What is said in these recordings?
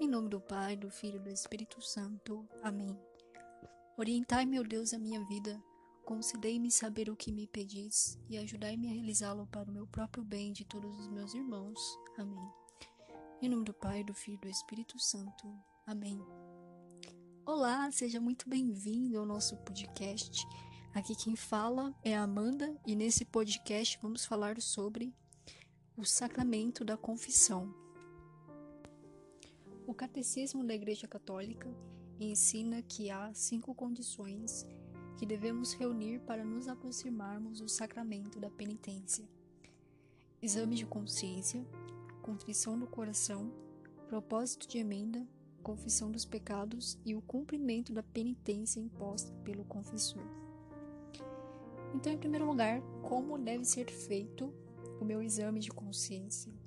Em nome do Pai, do Filho e do Espírito Santo. Amém. Orientai, meu Deus, a minha vida, concedei-me saber o que me pedis e ajudai-me a realizá-lo para o meu próprio bem e de todos os meus irmãos. Amém. Em nome do Pai, do Filho e do Espírito Santo. Amém. Olá, seja muito bem-vindo ao nosso podcast. Aqui quem fala é a Amanda e nesse podcast vamos falar sobre o sacramento da confissão. O Catecismo da Igreja Católica ensina que há cinco condições que devemos reunir para nos aproximarmos do sacramento da penitência: exame de consciência, contrição do coração, propósito de emenda, confissão dos pecados e o cumprimento da penitência imposta pelo confessor. Então, em primeiro lugar, como deve ser feito o meu exame de consciência?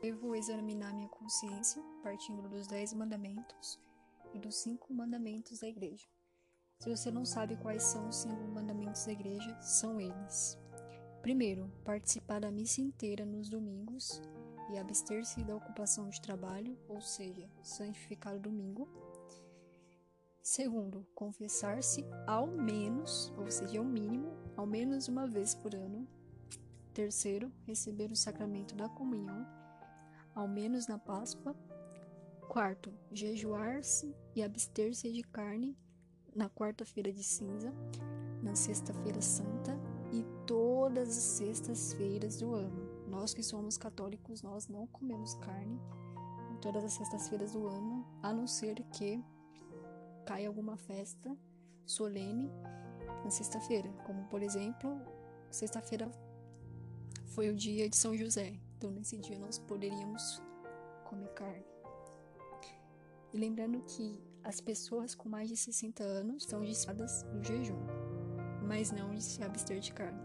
Devo examinar minha consciência partindo dos dez mandamentos e dos cinco mandamentos da igreja. Se você não sabe quais são os cinco mandamentos da igreja, são eles. Primeiro, participar da missa inteira nos domingos e abster-se da ocupação de trabalho, ou seja, santificar o domingo. Segundo, confessar-se ao menos, ou seja, ao mínimo, ao menos uma vez por ano. Terceiro, receber o sacramento da comunhão, ao menos na Páscoa. Quarto, jejuar-se e abster-se de carne na quarta-feira de cinza, na sexta-feira santa e todas as sextas-feiras do ano. Nós que somos católicos, nós não comemos carne em todas as sextas-feiras do ano, a não ser que caia alguma festa solene na sexta-feira, como por exemplo, sexta-feira foi o dia de São José, então nesse dia nós poderíamos comer carne. E lembrando que as pessoas com mais de 60 anos são dispensadas do jejum, mas não de se abster de carne.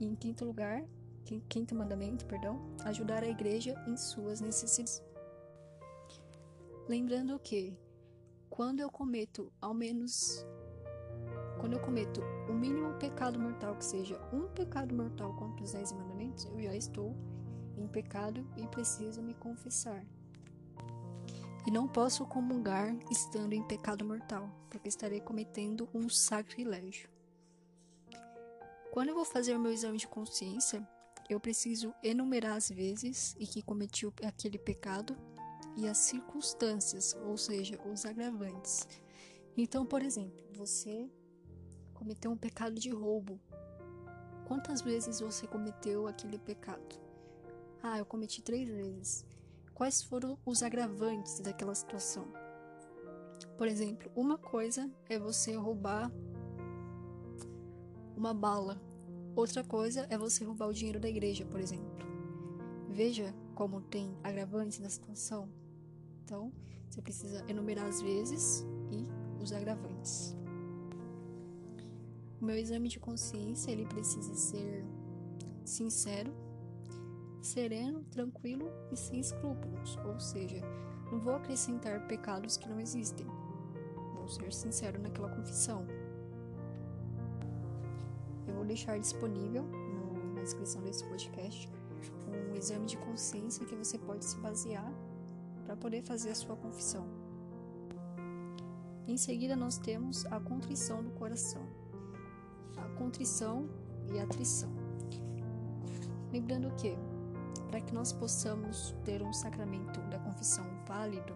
E em quinto lugar, quinto mandamento, perdão, ajudar a igreja em suas necessidades. Lembrando que quando eu cometo ao menos quando eu cometo mínimo pecado mortal que seja um pecado mortal contra os dez mandamentos, eu já estou em pecado e preciso me confessar. E não posso comungar estando em pecado mortal, porque estarei cometendo um sacrilégio. Quando eu vou fazer o meu exame de consciência, eu preciso enumerar as vezes em que cometi aquele pecado e as circunstâncias, ou seja, os agravantes. Então, por exemplo, você cometeu um pecado de roubo. Quantas vezes você cometeu aquele pecado? Ah, eu cometi três vezes. Quais foram os agravantes daquela situação? Por exemplo, uma coisa é você roubar uma bala Outra coisa é você roubar o dinheiro da igreja, por exemplo. Veja como tem agravantes na situação. Então, você precisa enumerar as vezes e os agravantes. O meu exame de consciência ele precisa ser sincero, sereno, tranquilo e sem escrúpulos, ou seja, não vou acrescentar pecados que não existem. Vou ser sincero naquela confissão deixar disponível no, na descrição desse podcast um exame de consciência que você pode se basear para poder fazer a sua confissão. Em seguida, nós temos a contrição do coração, contrição e atrição. Lembrando que, para que nós possamos ter um sacramento da confissão válido,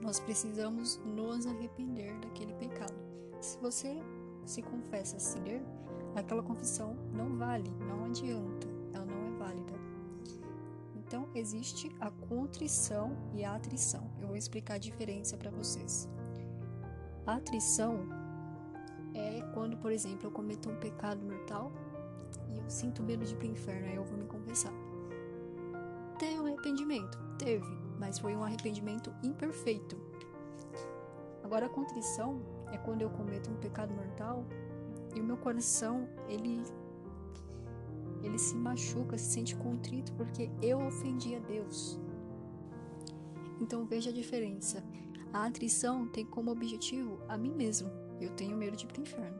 nós precisamos nos arrepender daquele pecado. Se você se confessa ser, aquela confissão não vale, não adianta, ela não é válida. Então existe a contrição e a atrição. Eu vou explicar a diferença para vocês. A atrição é quando, por exemplo, eu cometo um pecado mortal e eu sinto medo de ir para o inferno, aí eu vou me confessar. Teve um arrependimento? Teve, mas foi um arrependimento imperfeito. Agora a contrição é quando eu cometo um pecado mortal e o meu coração, ele ele se machuca, se sente contrito porque eu ofendi a Deus. Então veja a diferença. A atrição tem como objetivo a mim mesmo. Eu tenho medo de ir para o inferno.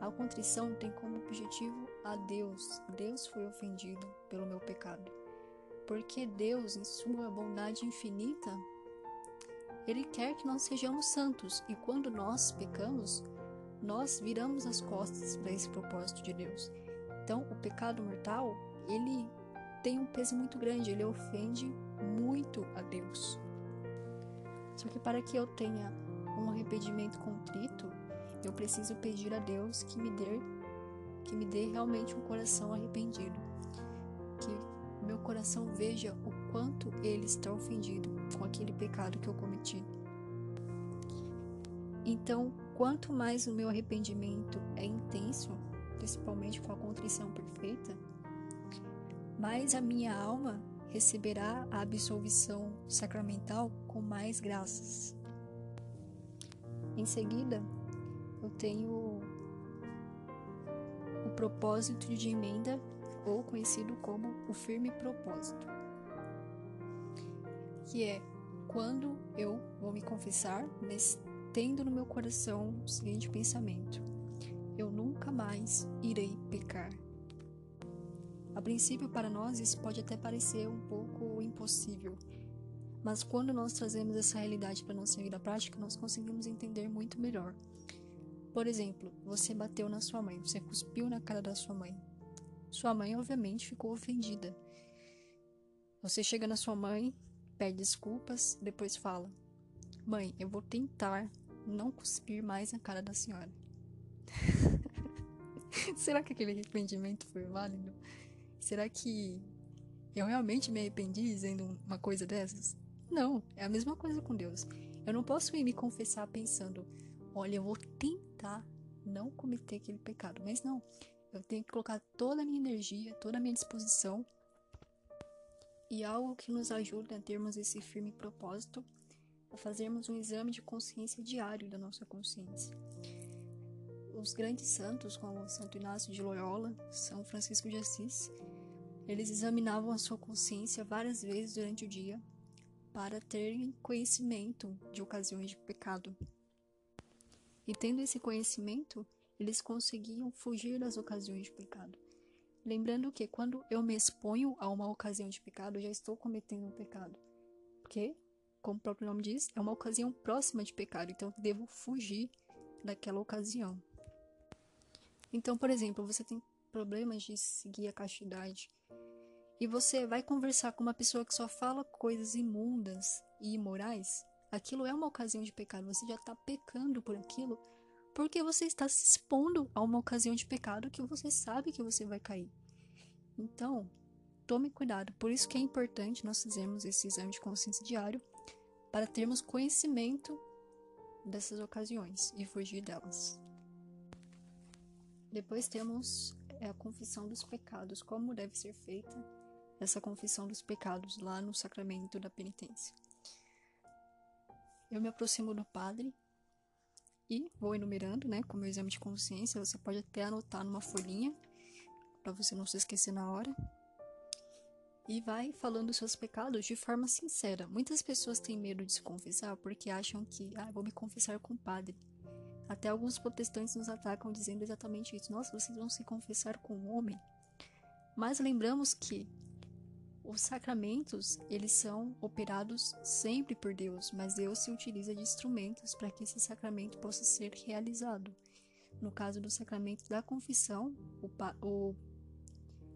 A contrição tem como objetivo a Deus. Deus foi ofendido pelo meu pecado. porque Deus, em sua bondade infinita, ele quer que nós sejamos santos, e quando nós pecamos, nós viramos as costas para esse propósito de Deus. Então, o pecado mortal, ele tem um peso muito grande, ele ofende muito a Deus. Só que para que eu tenha um arrependimento contrito, eu preciso pedir a Deus que me dê que me dê realmente um coração arrependido. Que meu coração veja o quanto ele está ofendido com aquele pecado que eu cometi. Então, quanto mais o meu arrependimento é intenso, principalmente com a contrição perfeita, mais a minha alma receberá a absolvição sacramental com mais graças. Em seguida, eu tenho o propósito de emenda, ou conhecido como o firme propósito, que é quando eu vou me confessar, tendo no meu coração o seguinte pensamento: eu nunca mais irei pecar. A princípio, para nós, isso pode até parecer um pouco impossível, mas quando nós trazemos essa realidade para nossa vida prática, nós conseguimos entender muito melhor. Por exemplo, você bateu na sua mãe, você cuspiu na cara da sua mãe. Sua mãe, obviamente, ficou ofendida. Você chega na sua mãe, pede desculpas, depois fala: Mãe, eu vou tentar não cuspir mais na cara da senhora. Será que aquele arrependimento foi válido? Será que eu realmente me arrependi dizendo uma coisa dessas? Não, é a mesma coisa com Deus. Eu não posso ir me confessar pensando, olha, eu vou tentar não cometer aquele pecado. Mas não, eu tenho que colocar toda a minha energia, toda a minha disposição e algo que nos ajude a termos esse firme propósito, a fazermos um exame de consciência diário da nossa consciência. Os grandes santos, como Santo Inácio de Loyola, São Francisco de Assis, eles examinavam a sua consciência várias vezes durante o dia para terem conhecimento de ocasiões de pecado. E tendo esse conhecimento, eles conseguiam fugir das ocasiões de pecado. Lembrando que quando eu me exponho a uma ocasião de pecado, eu já estou cometendo um pecado. Porque, como o próprio nome diz, é uma ocasião próxima de pecado, então eu devo fugir daquela ocasião. Então, por exemplo, você tem problemas de seguir a castidade, e você vai conversar com uma pessoa que só fala coisas imundas e imorais, aquilo é uma ocasião de pecado. Você já está pecando por aquilo porque você está se expondo a uma ocasião de pecado que você sabe que você vai cair. Então, tome cuidado. Por isso que é importante nós fazermos esse exame de consciência diário para termos conhecimento dessas ocasiões e fugir delas. Depois temos a confissão dos pecados, como deve ser feita essa confissão dos pecados lá no sacramento da penitência. Eu me aproximo do padre e vou enumerando, né, com meu exame de consciência. Você pode até anotar numa folhinha para você não se esquecer na hora. E vai falando os seus pecados de forma sincera. Muitas pessoas têm medo de se confessar porque acham que, ah, vou me confessar com o padre. Até alguns protestantes nos atacam dizendo exatamente isso. Nossa, vocês vão se confessar com um homem? Mas lembramos que os sacramentos, eles são operados sempre por Deus, mas Deus se utiliza de instrumentos para que esse sacramento possa ser realizado. No caso do sacramento da confissão, o, o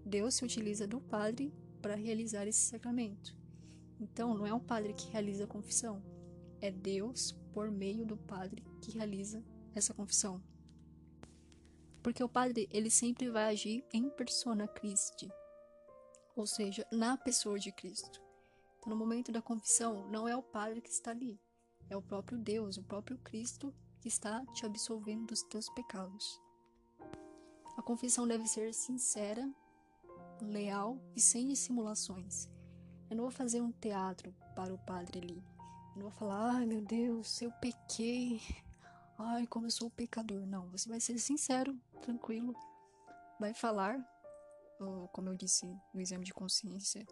Deus se utiliza do padre para realizar esse sacramento. Então, não é um padre que realiza a confissão, é Deus, por meio do padre, que realiza essa confissão. Porque o padre, ele sempre vai agir em persona Christi, ou seja, na pessoa de Cristo. Então, no momento da confissão, não é o Padre que está ali, é o próprio Deus, o próprio Cristo que está te absolvendo dos teus pecados. A confissão deve ser sincera, leal e sem dissimulações. Eu não vou fazer um teatro para o padre ali. Eu não vou falar, ai meu Deus, eu pequei. Ai, como eu sou pecador. Não, você vai ser sincero, tranquilo. Vai falar como eu disse no exame de consciência,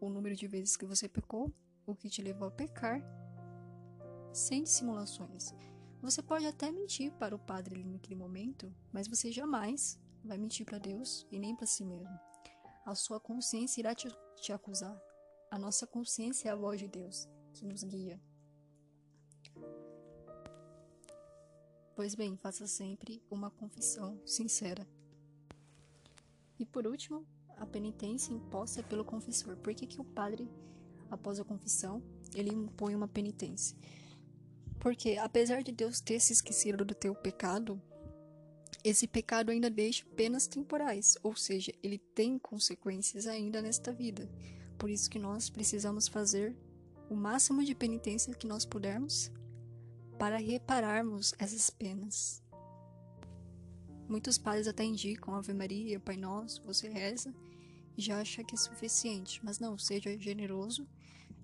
o número de vezes que você pecou, o que te levou a pecar, sem dissimulações. Você pode até mentir para o padre ali naquele momento, mas você jamais vai mentir para Deus e nem para si mesmo. A sua consciência irá te te acusar. A nossa consciência é a voz de Deus que nos guia. Pois bem, faça sempre uma confissão sincera. E por último, a penitência imposta pelo confessor. Por que, que o padre, após a confissão, ele impõe uma penitência? Porque, apesar de Deus ter se esquecido do teu pecado, esse pecado ainda deixa penas temporais, ou seja, ele tem consequências ainda nesta vida. Por isso que nós precisamos fazer o máximo de penitência que nós pudermos para repararmos essas penas. Muitos pais até indicam Ave Maria, Pai Nosso, você reza e já acha que é suficiente, mas não, seja generoso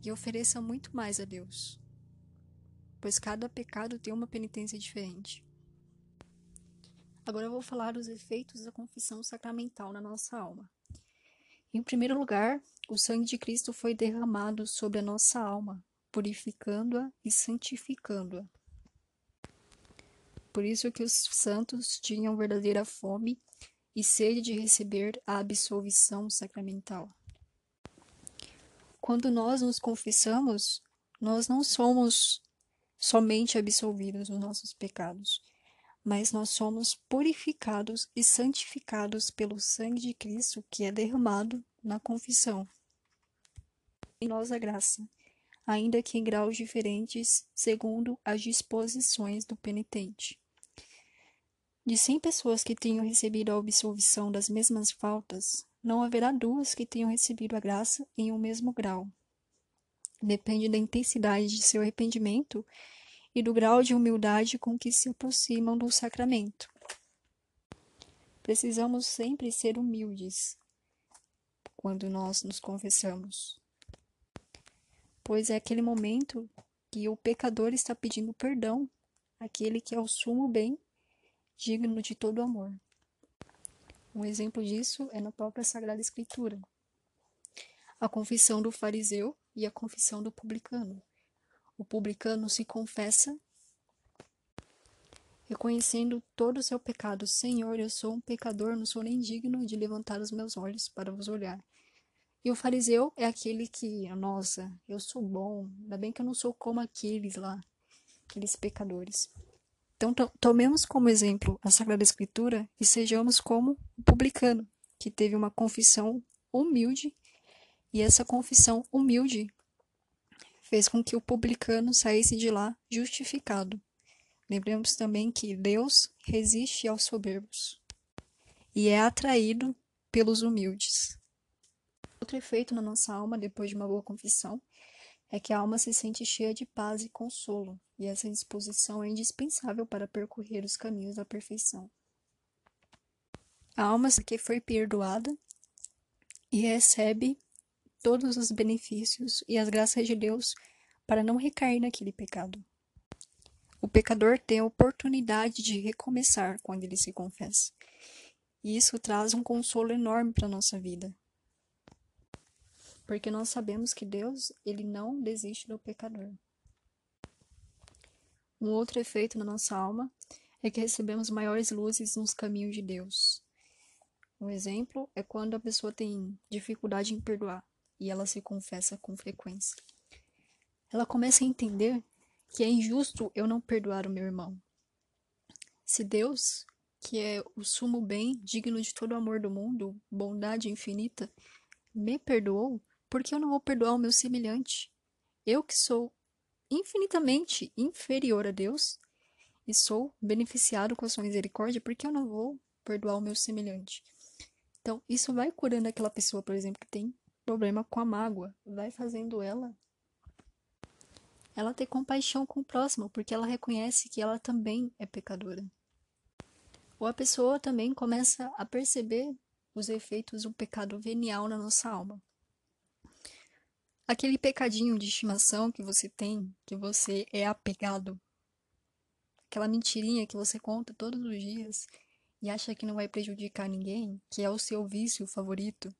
e ofereça muito mais a Deus, pois cada pecado tem uma penitência diferente. Agora eu vou falar dos efeitos da confissão sacramental na nossa alma. Em primeiro lugar, o sangue de Cristo foi derramado sobre a nossa alma, purificando-a e santificando-a. Por isso que os santos tinham verdadeira fome e sede de receber a absolvição sacramental. Quando nós nos confessamos, nós não somos somente absolvidos dos nossos pecados, mas nós somos purificados e santificados pelo sangue de Cristo que é derramado na confissão. Em nós a graça, ainda que em graus diferentes, segundo as disposições do penitente. De cem pessoas que tenham recebido a absolvição das mesmas faltas, não haverá duas que tenham recebido a graça em um mesmo grau. Depende da intensidade de seu arrependimento e do grau de humildade com que se aproximam do sacramento. Precisamos sempre ser humildes quando nós nos confessamos, pois é aquele momento que o pecador está pedindo perdão, aquele que é o sumo bem digno de todo amor. Um exemplo disso é na própria Sagrada Escritura. A confissão do fariseu e a confissão do publicano. O publicano se confessa reconhecendo todo o seu pecado. Senhor, eu sou um pecador, não sou nem digno de levantar os meus olhos para vos olhar. E o fariseu é aquele que, nossa, eu sou bom, ainda bem que eu não sou como aqueles lá, aqueles pecadores. Então, tomemos como exemplo a Sagrada Escritura e sejamos como o publicano, que teve uma confissão humilde, e essa confissão humilde fez com que o publicano saísse de lá justificado. Lembremos também que Deus resiste aos soberbos e é atraído pelos humildes. Outro efeito na nossa alma depois de uma boa confissão é que a alma se sente cheia de paz e consolo, e essa disposição é indispensável para percorrer os caminhos da perfeição. A alma que foi perdoada e recebe todos os benefícios e as graças de Deus para não recair naquele pecado. O pecador tem a oportunidade de recomeçar quando ele se confessa. E isso traz um consolo enorme para a nossa vida, porque nós sabemos que Deus, ele não desiste do pecador. Um outro efeito na nossa alma é que recebemos maiores luzes nos caminhos de Deus. Um exemplo é quando a pessoa tem dificuldade em perdoar e ela se confessa com frequência. Ela começa a entender que é injusto eu não perdoar o meu irmão. Se Deus, que é o sumo bem, digno de todo o amor do mundo, bondade infinita, me perdoou, por que eu não vou perdoar o meu semelhante? Eu que sou infinitamente inferior a Deus e sou beneficiado com a sua misericórdia, por que eu não vou perdoar o meu semelhante? Então, isso vai curando aquela pessoa, por exemplo, que tem problema com a mágoa, vai fazendo ela ela ter compaixão com o próximo, porque ela reconhece que ela também é pecadora. Ou a pessoa também começa a perceber os efeitos do pecado venial na nossa alma. Aquele pecadinho de estimação que você tem, que você é apegado, aquela mentirinha que você conta todos os dias e acha que não vai prejudicar ninguém, que é o seu vício favorito.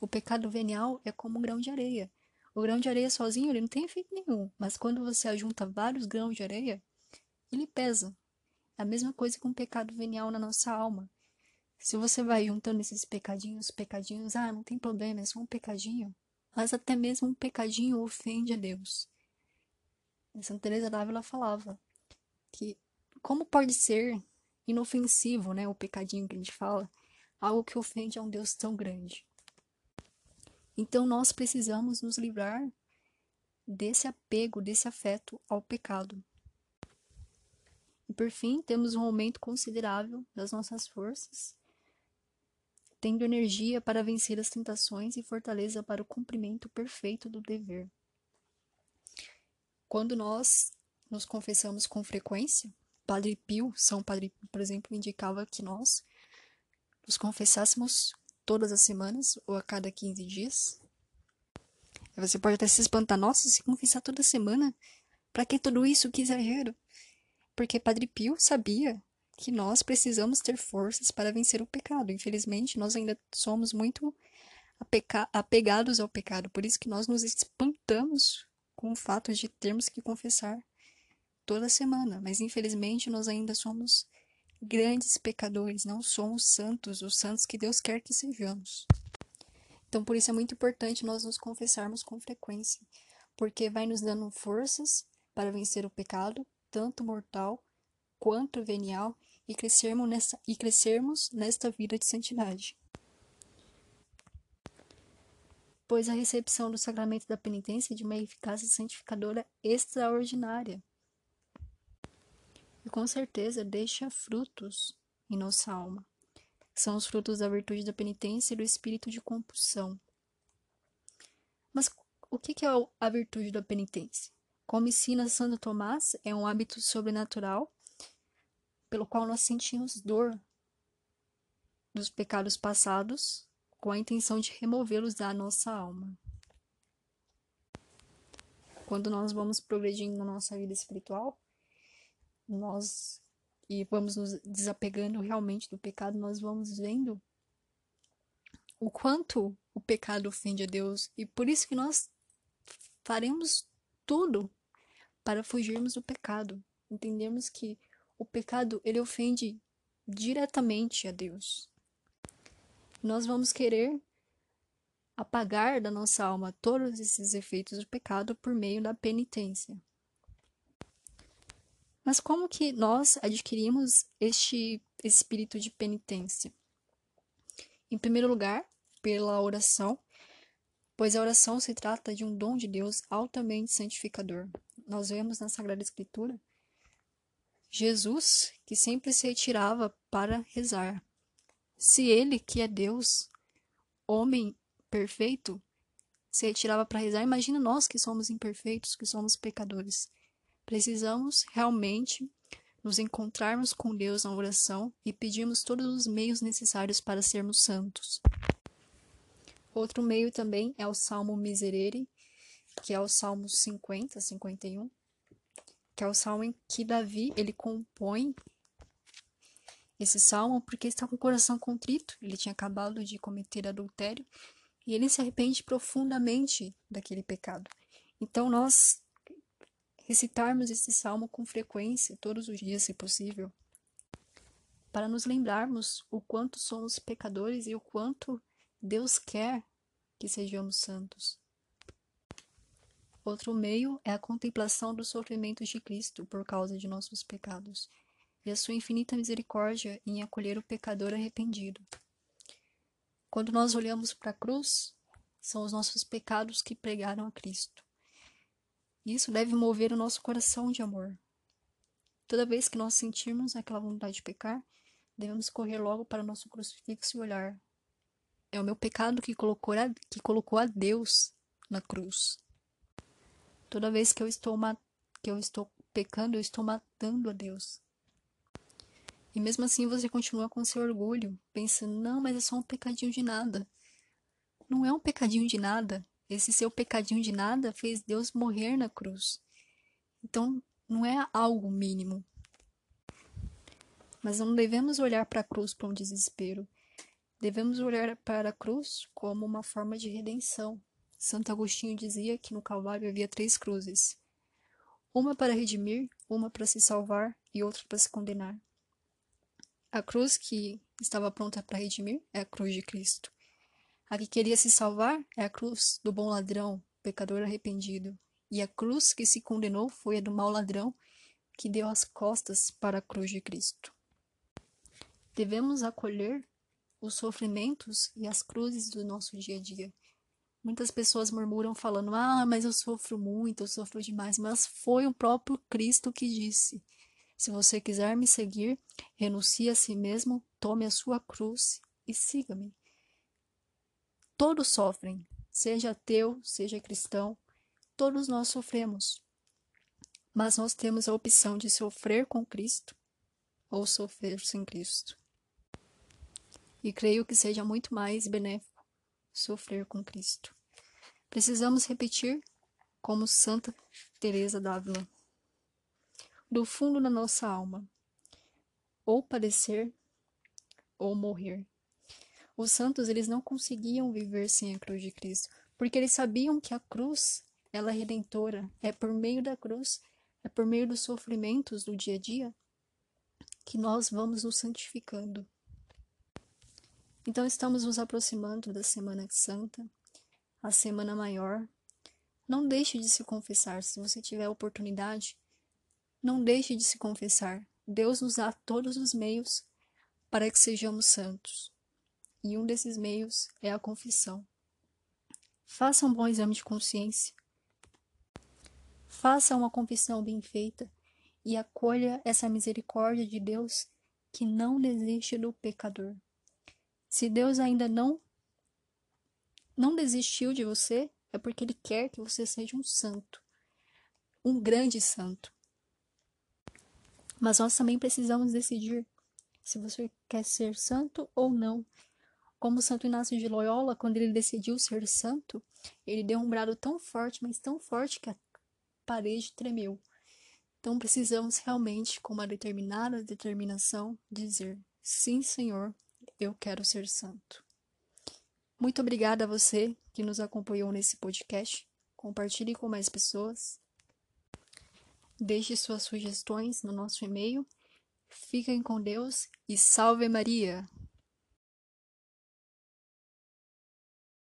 O pecado venial é como um grão de areia. O grão de areia sozinho ele não tem efeito nenhum, mas quando você ajunta vários grãos de areia, ele pesa. É a mesma coisa com o pecado venial na nossa alma. Se você vai juntando esses pecadinhos, pecadinhos, ah, não tem problema, é só um pecadinho. Mas até mesmo um pecadinho ofende a Deus. Santa Teresa d'Ávila falava que como pode ser inofensivo, né, o pecadinho que a gente fala, algo que ofende a um Deus tão grande. Então nós precisamos nos livrar desse apego, desse afeto ao pecado. E por fim, temos um aumento considerável das nossas forças, tendo energia para vencer as tentações e fortaleza para o cumprimento perfeito do dever. Quando nós nos confessamos com frequência, Padre Pio, São Padre por exemplo, indicava que nós nos confessássemos todas as semanas ou a cada 15 dias. Você pode até se espantar, nossa, se confessar toda semana? Para que tudo isso? Que exagero! Porque Padre Pio sabia que nós precisamos ter forças para vencer o pecado. Infelizmente, nós ainda somos muito apegados ao pecado, por isso que nós nos espantamos com o fato de termos que confessar toda semana, mas infelizmente nós ainda somos grandes pecadores, não somos santos, os santos que Deus quer que sejamos. Então, por isso é muito importante nós nos confessarmos com frequência, porque vai nos dando forças para vencer o pecado, tanto mortal quanto venial, e crescermos nessa, e crescermos nesta vida de santidade. Pois a recepção do sacramento da penitência é de uma eficácia santificadora extraordinária e com certeza deixa frutos em nossa alma. São os frutos da virtude da penitência e do espírito de compulsão. Mas o que é a virtude da penitência? Como ensina Santo Tomás, é um hábito sobrenatural pelo qual nós sentimos dor dos pecados passados com a intenção de removê-los da nossa alma. Quando nós vamos progredindo na nossa vida espiritual, nós e vamos nos desapegando realmente do pecado, nós vamos vendo o quanto o pecado ofende a Deus e por isso que nós faremos tudo para fugirmos do pecado. Entendemos que o pecado ele ofende diretamente a Deus. Nós vamos querer apagar da nossa alma todos esses efeitos do pecado por meio da penitência. Mas como que nós adquirimos este espírito de penitência? Em primeiro lugar, pela oração, pois a oração se trata de um dom de Deus altamente santificador. Nós vemos na Sagrada Escritura Jesus, que sempre se retirava para rezar. Se ele, que é Deus, homem perfeito, se retirava para rezar, imagina nós que somos imperfeitos, que somos pecadores. Precisamos realmente nos encontrarmos com Deus na oração e pedirmos todos os meios necessários para sermos santos. Outro meio também é o Salmo Miserere, que é o Salmo 50, 51, que é o salmo em que Davi ele compõe esse salmo porque está com o coração contrito, ele tinha acabado de cometer adultério e ele se arrepende profundamente daquele pecado. Então nós recitarmos esse salmo com frequência, todos os dias, se possível, para nos lembrarmos o quanto somos pecadores e o quanto Deus quer que sejamos santos. Outro meio é a contemplação dos sofrimentos de Cristo por causa de nossos pecados e a sua infinita misericórdia em acolher o pecador arrependido. Quando nós olhamos para a cruz, são os nossos pecados que pregaram a Cristo. Isso deve mover o nosso coração de amor. Toda vez que nós sentirmos aquela vontade de pecar, devemos correr logo para o nosso crucifixo e olhar. É o meu pecado que colocou a, que colocou a Deus na cruz. Toda vez que eu estou que eu estou pecando, eu estou matando a Deus. E mesmo assim você continua com seu orgulho, pensando, não, mas é só um pecadinho de nada. Não é um pecadinho de nada, esse seu pecadinho de nada fez Deus morrer na cruz. Então, não é algo mínimo. Mas não devemos olhar para a cruz com desespero. Devemos olhar para a cruz como uma forma de redenção. Santo Agostinho dizia que no Calvário havia três cruzes: uma para redimir, uma para se salvar e outra para se condenar. A cruz que estava pronta para redimir é a cruz de Cristo. A que queria se salvar é a cruz do bom ladrão, pecador arrependido. E a cruz que se condenou foi a do mau ladrão, que deu as costas para a cruz de Cristo. Devemos acolher os sofrimentos e as cruzes do nosso dia a dia. Muitas pessoas murmuram falando: "Ah, mas eu sofro muito, eu sofro demais", mas foi o próprio Cristo que disse: "Se você quiser me seguir, renuncie a si mesmo, tome a sua cruz e siga-me". Todos sofrem, seja ateu, seja cristão, todos nós sofremos. Mas nós temos a opção de sofrer com Cristo ou sofrer sem Cristo. E creio que seja muito mais benéfico sofrer com Cristo. Precisamos repetir como Santa Teresa d'Ávila, do fundo da nossa alma, ou padecer ou morrer. Os santos, eles não conseguiam viver sem a cruz de Cristo, porque eles sabiam que a cruz, ela é redentora, é por meio da cruz, é por meio dos sofrimentos do dia a dia que nós vamos nos santificando. Então estamos nos aproximando da Semana Santa, a Semana Maior. Não deixe de se confessar, se você tiver oportunidade, não deixe de se confessar. Deus nos dá todos os meios para que sejamos santos e um desses meios é a confissão. Faça um bom exame de consciência. Faça uma confissão bem feita e acolha essa misericórdia de Deus que não desiste do pecador. Se Deus ainda não não desistiu de você, é porque ele quer que você seja um santo, um grande santo. Mas nós também precisamos decidir se você quer ser santo ou não. Como Santo Inácio de Loyola, quando ele decidiu ser santo, ele deu um brado tão forte, mas tão forte que a parede tremeu. Então precisamos realmente, com uma determinada determinação, dizer: Sim, Senhor, eu quero ser santo. Muito obrigada a você que nos acompanhou nesse podcast. Compartilhe com mais pessoas. Deixe suas sugestões no nosso e-mail. Fiquem com Deus e salve Maria!